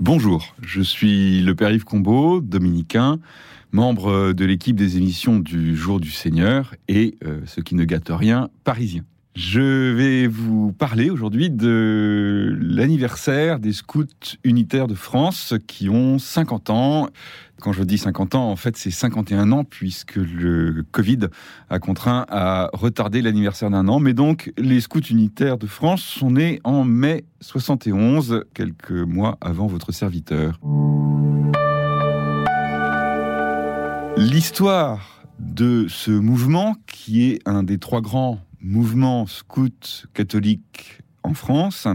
Bonjour, je suis le Père Yves Combeau, dominicain, membre de l'équipe des émissions du Jour du Seigneur et, euh, ce qui ne gâte rien, parisien. Je vais vous parler aujourd'hui de l'anniversaire des scouts unitaires de France qui ont 50 ans. Quand je dis 50 ans, en fait, c'est 51 ans puisque le Covid a contraint à retarder l'anniversaire d'un an. Mais donc, les scouts unitaires de France sont nés en mai 71, quelques mois avant votre serviteur. L'histoire de ce mouvement, qui est un des trois grands mouvement scout catholique en France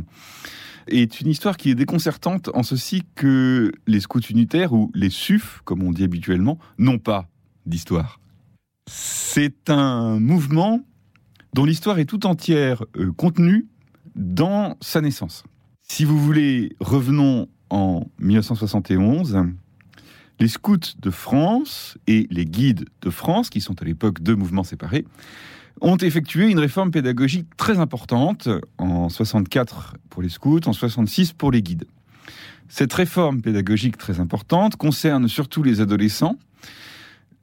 est une histoire qui est déconcertante en ceci que les scouts unitaires, ou les SUF, comme on dit habituellement, n'ont pas d'histoire. C'est un mouvement dont l'histoire est tout entière euh, contenue dans sa naissance. Si vous voulez, revenons en 1971. Les scouts de France et les guides de France, qui sont à l'époque deux mouvements séparés, ont effectué une réforme pédagogique très importante en 64 pour les scouts, en 66 pour les guides. Cette réforme pédagogique très importante concerne surtout les adolescents.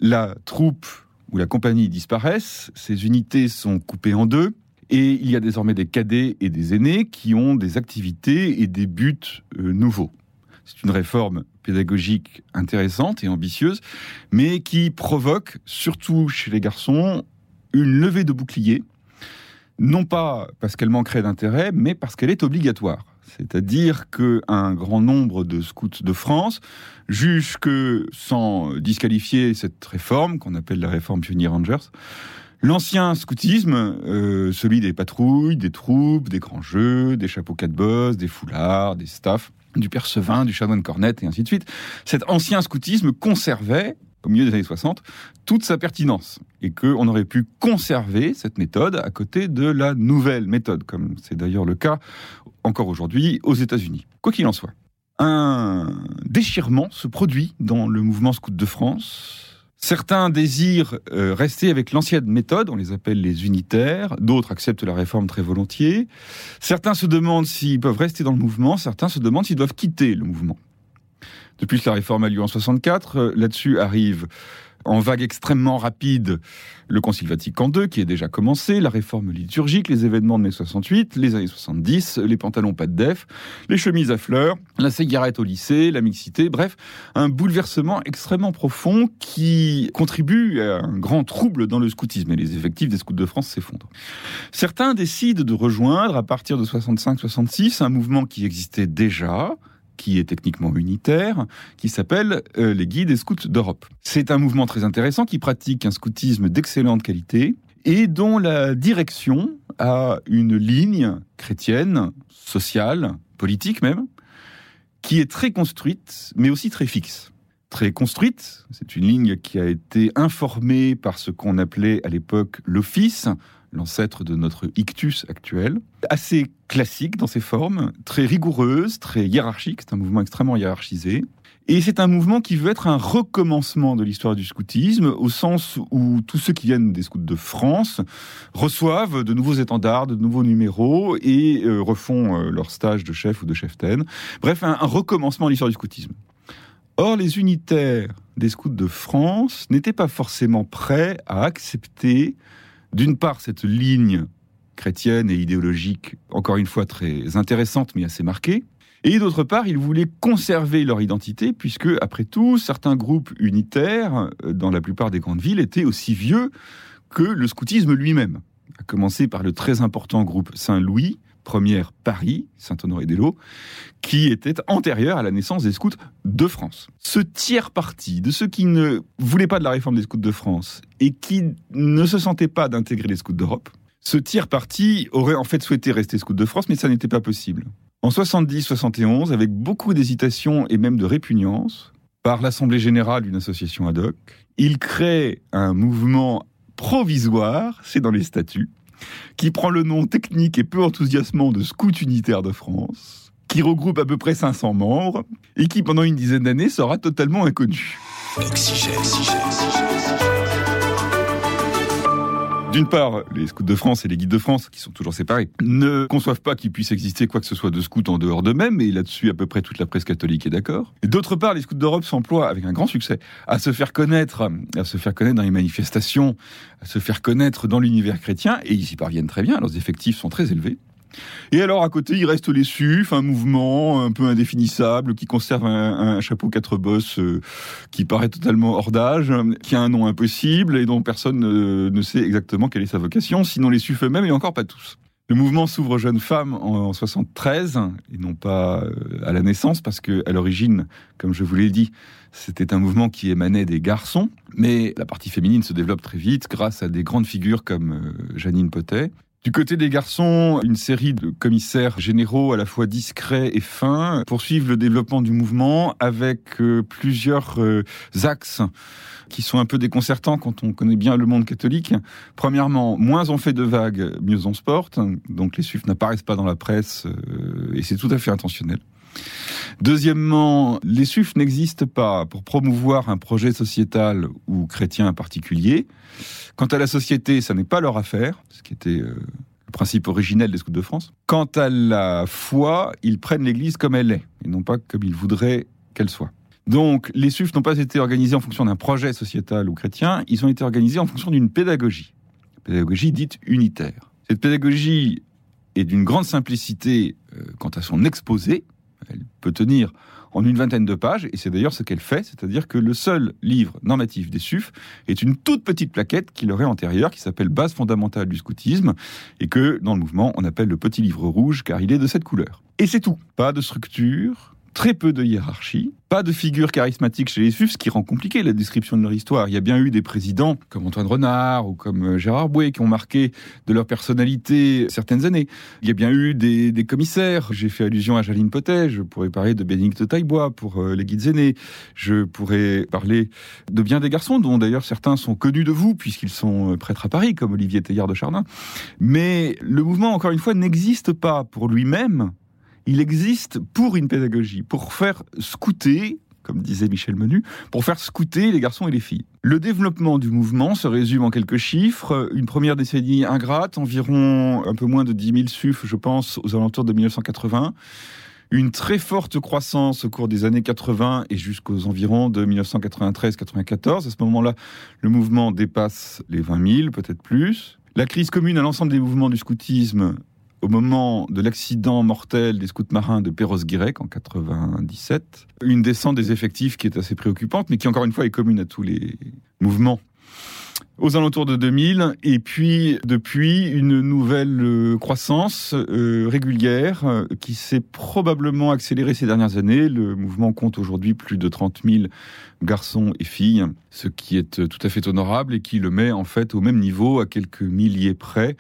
La troupe ou la compagnie disparaissent, ces unités sont coupées en deux, et il y a désormais des cadets et des aînés qui ont des activités et des buts euh, nouveaux. C'est une réforme pédagogique intéressante et ambitieuse, mais qui provoque, surtout chez les garçons, une levée de bouclier, non pas parce qu'elle manquerait d'intérêt, mais parce qu'elle est obligatoire. C'est-à-dire qu'un grand nombre de scouts de France jugent que, sans disqualifier cette réforme, qu'on appelle la réforme Pionnier Rangers, L'ancien scoutisme, euh, celui des patrouilles, des troupes, des grands jeux, des chapeaux quatre bosses, des foulards, des staffs, du percevin, du chanoine cornette et ainsi de suite, cet ancien scoutisme conservait au milieu des années 60, toute sa pertinence et qu'on aurait pu conserver cette méthode à côté de la nouvelle méthode, comme c'est d'ailleurs le cas encore aujourd'hui aux États-Unis. Quoi qu'il en soit, un déchirement se produit dans le mouvement scout de France. Certains désirent euh, rester avec l'ancienne méthode, on les appelle les unitaires, d'autres acceptent la réforme très volontiers. Certains se demandent s'ils peuvent rester dans le mouvement, certains se demandent s'ils doivent quitter le mouvement. Depuis que la réforme a lieu en 64, euh, là-dessus arrive en vague extrêmement rapide le Concile Vatican II qui est déjà commencé, la réforme liturgique, les événements de mai 68, les années 70, les pantalons pas de def, les chemises à fleurs, la cigarette au lycée, la mixité, bref, un bouleversement extrêmement profond qui contribue à un grand trouble dans le scoutisme et les effectifs des scouts de France s'effondrent. Certains décident de rejoindre à partir de 65-66 un mouvement qui existait déjà, qui est techniquement unitaire, qui s'appelle euh, les guides et scouts d'Europe. C'est un mouvement très intéressant qui pratique un scoutisme d'excellente qualité et dont la direction a une ligne chrétienne, sociale, politique même, qui est très construite, mais aussi très fixe. Très construite, c'est une ligne qui a été informée par ce qu'on appelait à l'époque l'office, l'ancêtre de notre ictus actuel. Assez classique dans ses formes, très rigoureuse, très hiérarchique, c'est un mouvement extrêmement hiérarchisé. Et c'est un mouvement qui veut être un recommencement de l'histoire du scoutisme, au sens où tous ceux qui viennent des scouts de France reçoivent de nouveaux étendards, de nouveaux numéros et euh, refont euh, leur stage de chef ou de cheftaine. Bref, un, un recommencement de l'histoire du scoutisme. Or, les unitaires des scouts de France n'étaient pas forcément prêts à accepter d'une part, cette ligne chrétienne et idéologique, encore une fois très intéressante mais assez marquée, et d'autre part, ils voulaient conserver leur identité, puisque, après tout, certains groupes unitaires, euh, dans la plupart des grandes villes, étaient aussi vieux que le scoutisme lui-même. À commencer par le très important groupe Saint-Louis, première Paris, Saint-Honoré-des-Laux, qui était antérieure à la naissance des scouts de France. Ce tiers parti de ceux qui ne voulaient pas de la réforme des scouts de France et qui ne se sentaient pas d'intégrer les scouts d'Europe, ce tiers parti aurait en fait souhaité rester scout de France, mais ça n'était pas possible. En 70-71, avec beaucoup d'hésitation et même de répugnance, par l'Assemblée générale d'une association ad hoc, il crée un mouvement provisoire, c'est dans les statuts, qui prend le nom technique et peu enthousiasmant de Scout Unitaire de France, qui regroupe à peu près 500 membres, et qui pendant une dizaine d'années sera totalement inconnu. D'une part, les scouts de France et les guides de France, qui sont toujours séparés, ne conçoivent pas qu'il puisse exister quoi que ce soit de scouts en dehors d'eux-mêmes, et là-dessus, à peu près toute la presse catholique est d'accord. Et d'autre part, les scouts d'Europe s'emploient avec un grand succès à se faire connaître, à se faire connaître dans les manifestations, à se faire connaître dans l'univers chrétien, et ils y parviennent très bien. Leurs effectifs sont très élevés. Et alors à côté, il reste les SUF, un mouvement un peu indéfinissable qui conserve un, chapeau quatre bosses euh, qui paraît totalement hors d'âge, qui a un nom impossible et dont personne ne, sait exactement quelle est sa vocation, sinon les SUF eux-mêmes et encore pas tous. Le mouvement s'ouvre aux jeunes femmes en 73 et non pas euh, à la naissance parce que à l'origine, comme je vous l'ai dit, c'était un mouvement qui émanait des garçons, mais la partie féminine se développe très vite grâce à des grandes figures comme euh, Janine Potet, du côté des garçons, une série de commissaires généraux à la fois discrets et fins poursuivent le développement du mouvement avec euh, plusieurs euh, axes qui sont un peu déconcertants quand on connaît bien le monde catholique. Premièrement, moins on fait de vagues, mieux on se porte. Donc les suifs n'apparaissent pas dans la presse euh, et c'est tout à fait intentionnel. Deuxièmement, les SUF n'existent pas pour promouvoir un projet sociétal ou chrétien en particulier. Quant à la société, ça n'est pas leur affaire, ce qui était euh, le principe originel des scouts de France. Quant à la foi, ils prennent l'Église comme elle est, et non pas comme ils voudraient qu'elle soit. Donc, les SUF n'ont pas été organisés en fonction d'un projet sociétal ou chrétien, ils ont été organisés en fonction d'une pédagogie. Pédagogie dite unitaire. Cette pédagogie est d'une grande simplicité euh, quant à son exposé, elle peut tenir en une vingtaine de pages, et c'est d'ailleurs ce qu'elle fait, c'est-à-dire que le seul livre normatif des SUF est une toute petite plaquette qui leur est antérieure, qui s'appelle Base fondamentale du scoutisme, et que dans le mouvement on appelle le petit livre rouge, car il est de cette couleur. Et c'est tout. Pas de structure, très peu de hiérarchie, pas de figure charismatique chez les SUF, ce qui rend compliqué la description de leur histoire. Il y a bien eu des présidents comme Antoine Renard ou comme euh, Gérard Bouet qui ont marqué de leur personnalité certaines années. Il y a bien eu des, commissaires. J'ai fait allusion à Jaline Potet. Je pourrais parler de Bénédicte Taillebois pour euh, les guides aînés. Je pourrais parler de bien des garçons, dont d'ailleurs certains sont connus de vous puisqu'ils sont euh, prêtres à Paris, comme Olivier Teillard de Chardin. Mais le mouvement, encore une fois, n'existe pas pour lui-même il existe pour une pédagogie, pour faire scouter comme disait Michel Menu, pour faire scouter les garçons et les filles. Le développement du mouvement se résume en quelques chiffres. Une première décennie ingrate, environ un peu moins de 10 000 SUF, je pense, aux alentours de 1980. Une très forte croissance au cours des années 80 et jusqu'aux environs de 1993-94. À ce moment-là, le mouvement dépasse les 20 000, peut-être plus. La crise commune à l'ensemble des mouvements du scoutisme au moment de l'accident mortel des scouts marins de Perros-Guirec en 97. Une descente des effectifs qui est assez préoccupante, mais qui encore une fois est commune à tous les mouvements aux alentours de 2000, et puis depuis une nouvelle euh, croissance euh, régulière euh, qui s'est probablement accélérée ces dernières années. Le mouvement compte aujourd'hui plus de 30 000 garçons et filles, ce qui est tout à fait honorable et qui le met en fait au même niveau, à quelques milliers près,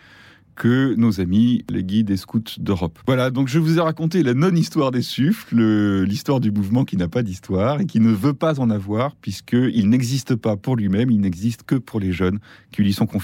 que nos amis, les guides des scouts d'Europe. Voilà, donc je vous ai raconté la non-histoire des SUF, l'histoire du mouvement qui n'a pas d'histoire et qui ne veut pas en avoir puisqu'il n'existe pas pour lui-même, il n'existe que pour les jeunes qui lui sont confiés.